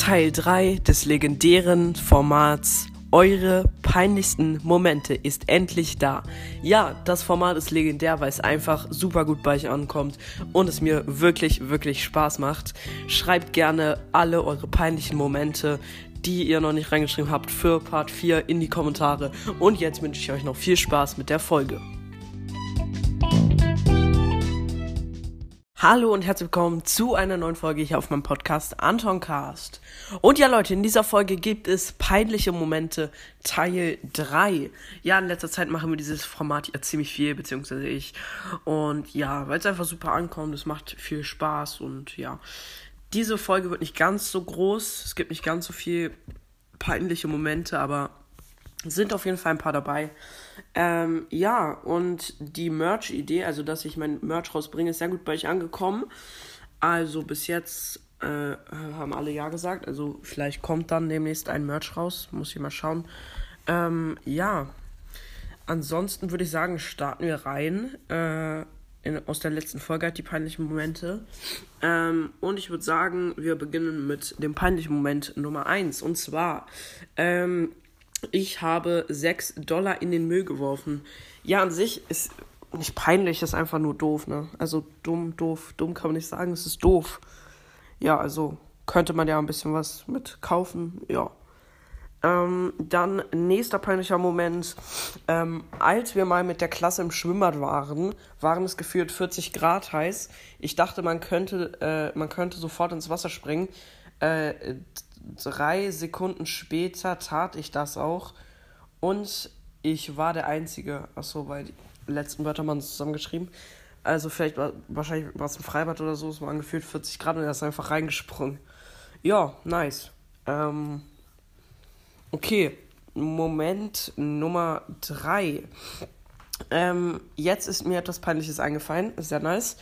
Teil 3 des legendären Formats Eure peinlichsten Momente ist endlich da. Ja, das Format ist legendär, weil es einfach super gut bei euch ankommt und es mir wirklich, wirklich Spaß macht. Schreibt gerne alle eure peinlichen Momente, die ihr noch nicht reingeschrieben habt, für Part 4 in die Kommentare. Und jetzt wünsche ich euch noch viel Spaß mit der Folge. Hallo und herzlich willkommen zu einer neuen Folge hier auf meinem Podcast Anton Cast. Und ja Leute, in dieser Folge gibt es peinliche Momente Teil 3. Ja, in letzter Zeit machen wir dieses Format ja ziemlich viel, beziehungsweise ich. Und ja, weil es einfach super ankommt, es macht viel Spaß und ja. Diese Folge wird nicht ganz so groß, es gibt nicht ganz so viel peinliche Momente, aber sind auf jeden Fall ein paar dabei. Ähm, ja, und die Merch-Idee, also dass ich mein Merch rausbringe, ist sehr gut bei euch angekommen. Also bis jetzt äh, haben alle Ja gesagt. Also vielleicht kommt dann demnächst ein Merch raus. Muss ich mal schauen. Ähm, ja. Ansonsten würde ich sagen, starten wir rein. Äh, in, aus der letzten Folge hat die peinlichen Momente. Ähm, und ich würde sagen, wir beginnen mit dem peinlichen Moment Nummer 1. Und zwar, ähm, ich habe 6 Dollar in den Müll geworfen. Ja, an sich ist nicht peinlich, ist einfach nur doof, ne? Also dumm, doof, dumm kann man nicht sagen, es ist doof. Ja, also könnte man ja ein bisschen was mit kaufen, ja. Ähm, dann nächster peinlicher Moment. Ähm, als wir mal mit der Klasse im Schwimmbad waren, waren es gefühlt 40 Grad heiß. Ich dachte, man könnte, äh, man könnte sofort ins Wasser springen. Äh, drei Sekunden später tat ich das auch. Und ich war der Einzige. Achso, weil die letzten Wörter waren zusammengeschrieben. Also vielleicht war wahrscheinlich war es ein Freibad oder so, es waren gefühlt 40 Grad und er ist einfach reingesprungen. Ja, nice. Ähm, okay, Moment Nummer 3. Ähm, jetzt ist mir etwas Peinliches eingefallen, sehr nice.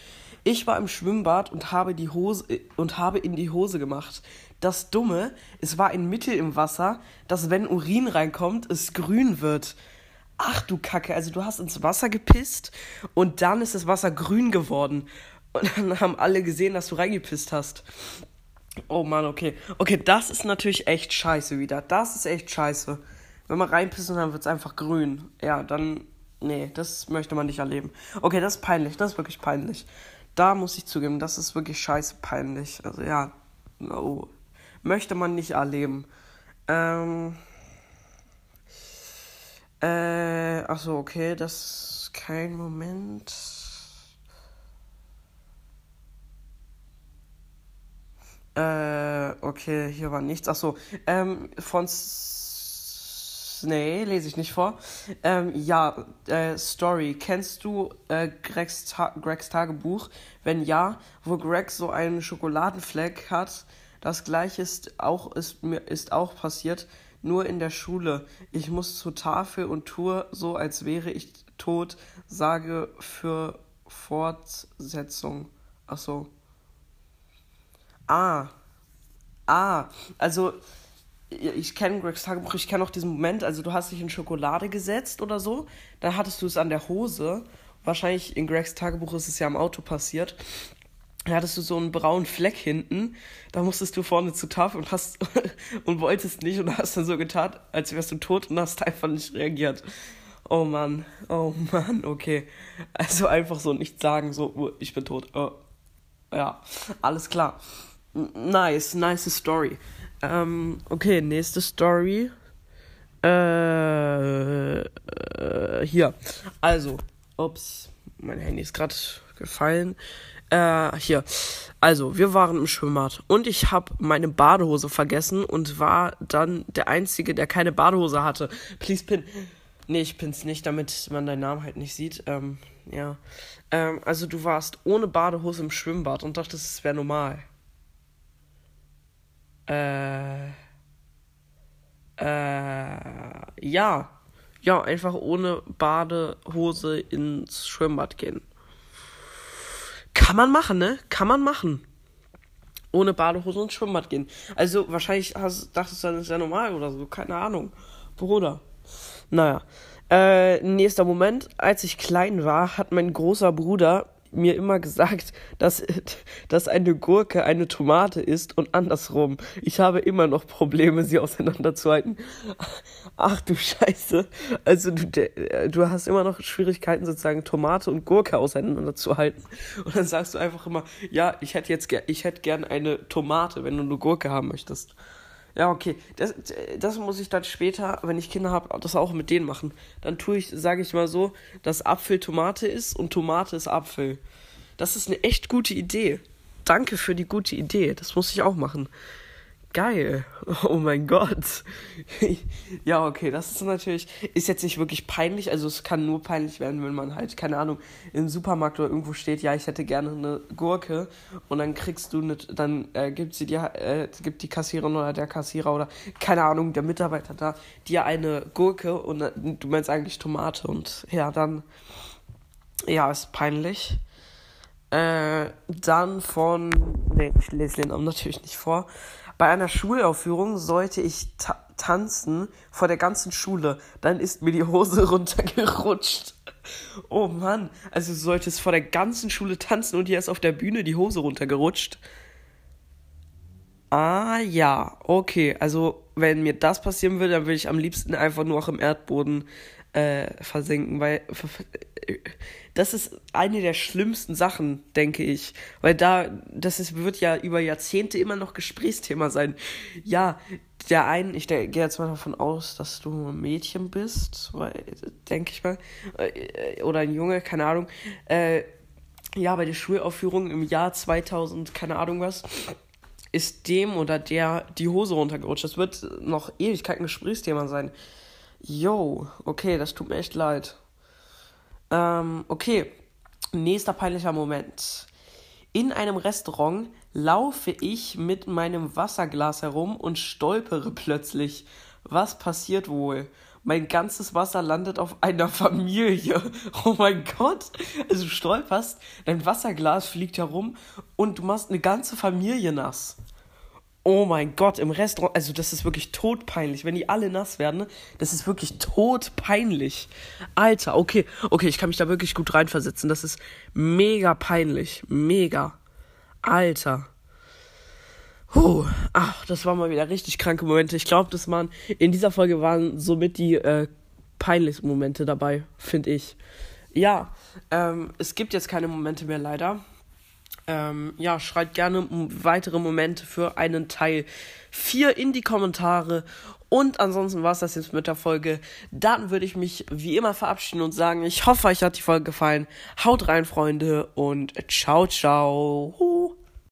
Ich war im Schwimmbad und habe die Hose und habe in die Hose gemacht. Das Dumme, es war ein Mittel im Wasser, dass wenn Urin reinkommt, es grün wird. Ach du Kacke, also du hast ins Wasser gepisst und dann ist das Wasser grün geworden. Und dann haben alle gesehen, dass du reingepisst hast. Oh Mann, okay. Okay, das ist natürlich echt scheiße wieder. Das ist echt scheiße. Wenn man reinpisst und dann wird es einfach grün. Ja, dann. Nee, das möchte man nicht erleben. Okay, das ist peinlich. Das ist wirklich peinlich. Da muss ich zugeben, das ist wirklich scheiße peinlich. Also ja, no möchte man nicht erleben. Ähm. Äh, achso, okay, das ist kein Moment. Äh, okay, hier war nichts. Achso, ähm, von. Nee, lese ich nicht vor. Ähm, ja, äh, Story. Kennst du äh, Gregs, Ta Gregs Tagebuch? Wenn ja, wo Greg so einen Schokoladenfleck hat, das gleiche ist auch, ist, ist auch passiert, nur in der Schule. Ich muss zur Tafel und tue so, als wäre ich tot, sage für Fortsetzung. Ach so. Ah. Ah. Also, ich kenne Gregs Tagebuch, ich kenne auch diesen Moment, also du hast dich in Schokolade gesetzt oder so, dann hattest du es an der Hose. Wahrscheinlich in Gregs Tagebuch ist es ja am Auto passiert da hattest du so einen braunen Fleck hinten. Da musstest du vorne zur Tafel und hast und wolltest nicht und hast dann so getan, als wärst du tot und hast einfach nicht reagiert. Oh Mann, oh Mann, okay. Also einfach so nicht sagen, so, oh, ich bin tot. Oh. Ja, alles klar. Nice, nice Story. Ähm, okay, nächste Story. Äh, äh, hier. Also, ups, mein Handy ist gerade gefallen. Äh, hier. Also, wir waren im Schwimmbad und ich habe meine Badehose vergessen und war dann der Einzige, der keine Badehose hatte. Please pin. Nee, ich pin's nicht, damit man deinen Namen halt nicht sieht. Ähm, ja. Ähm, also du warst ohne Badehose im Schwimmbad und dachtest, es wäre normal. Äh. Äh. Ja. Ja, einfach ohne Badehose ins Schwimmbad gehen. Kann man machen, ne? Kann man machen. Ohne Badehose ins Schwimmbad gehen. Also wahrscheinlich hast, dachtest du, das ist ja normal oder so. Keine Ahnung. Bruder. Naja. Äh, nächster Moment. Als ich klein war, hat mein großer Bruder mir immer gesagt, dass, dass eine Gurke eine Tomate ist und andersrum. Ich habe immer noch Probleme, sie auseinanderzuhalten. Ach du Scheiße. Also du, du hast immer noch Schwierigkeiten, sozusagen Tomate und Gurke auseinanderzuhalten. Und dann sagst du einfach immer, ja, ich hätte jetzt ich hätte gern eine Tomate, wenn du eine Gurke haben möchtest. Ja, okay. Das, das muss ich dann später, wenn ich Kinder habe, das auch mit denen machen. Dann tue ich, sage ich mal so, dass Apfel Tomate ist und Tomate ist Apfel. Das ist eine echt gute Idee. Danke für die gute Idee. Das muss ich auch machen geil. Oh mein Gott. ja, okay, das ist natürlich, ist jetzt nicht wirklich peinlich, also es kann nur peinlich werden, wenn man halt, keine Ahnung, im Supermarkt oder irgendwo steht, ja, ich hätte gerne eine Gurke und dann kriegst du eine, dann äh, gibt sie dir, äh, gibt die Kassiererin oder der Kassierer oder, keine Ahnung, der Mitarbeiter da, dir eine Gurke und äh, du meinst eigentlich Tomate und ja, dann, ja, ist peinlich. Äh, dann von, nee, ich lese den Namen natürlich nicht vor. Bei einer Schulaufführung sollte ich ta tanzen vor der ganzen Schule. Dann ist mir die Hose runtergerutscht. Oh Mann, also du solltest vor der ganzen Schule tanzen und dir ist auf der Bühne die Hose runtergerutscht. Ah ja, okay. Also wenn mir das passieren würde, dann würde ich am liebsten einfach nur auch im Erdboden äh, versinken, weil das ist eine der schlimmsten Sachen, denke ich. Weil da, das ist, wird ja über Jahrzehnte immer noch Gesprächsthema sein. Ja, der einen, ich gehe jetzt mal davon aus, dass du ein Mädchen bist, denke ich mal, äh, oder ein Junge, keine Ahnung. Äh, ja, bei der Schulaufführung im Jahr 2000, keine Ahnung was, ist dem oder der die Hose runtergerutscht. Das wird noch Ewigkeiten Gesprächsthema sein. Yo, okay, das tut mir echt leid. Ähm, okay, nächster peinlicher Moment. In einem Restaurant laufe ich mit meinem Wasserglas herum und stolpere plötzlich. Was passiert wohl? Mein ganzes Wasser landet auf einer Familie. Oh mein Gott. Also du stolperst, dein Wasserglas fliegt herum und du machst eine ganze Familie nass. Oh mein Gott, im Restaurant, also das ist wirklich todpeinlich, wenn die alle nass werden, ne? das ist wirklich todpeinlich. Alter, okay, okay, ich kann mich da wirklich gut reinversetzen, das ist mega peinlich, mega. Alter. Huh, ach, das waren mal wieder richtig kranke Momente. Ich glaube, das waren, in dieser Folge waren somit die äh, peinlichsten Momente dabei, finde ich. Ja, ähm, es gibt jetzt keine Momente mehr leider. Ähm, ja, schreibt gerne weitere Momente für einen Teil 4 in die Kommentare. Und ansonsten war es das jetzt mit der Folge. Dann würde ich mich wie immer verabschieden und sagen, ich hoffe, euch hat die Folge gefallen. Haut rein, Freunde, und ciao, ciao.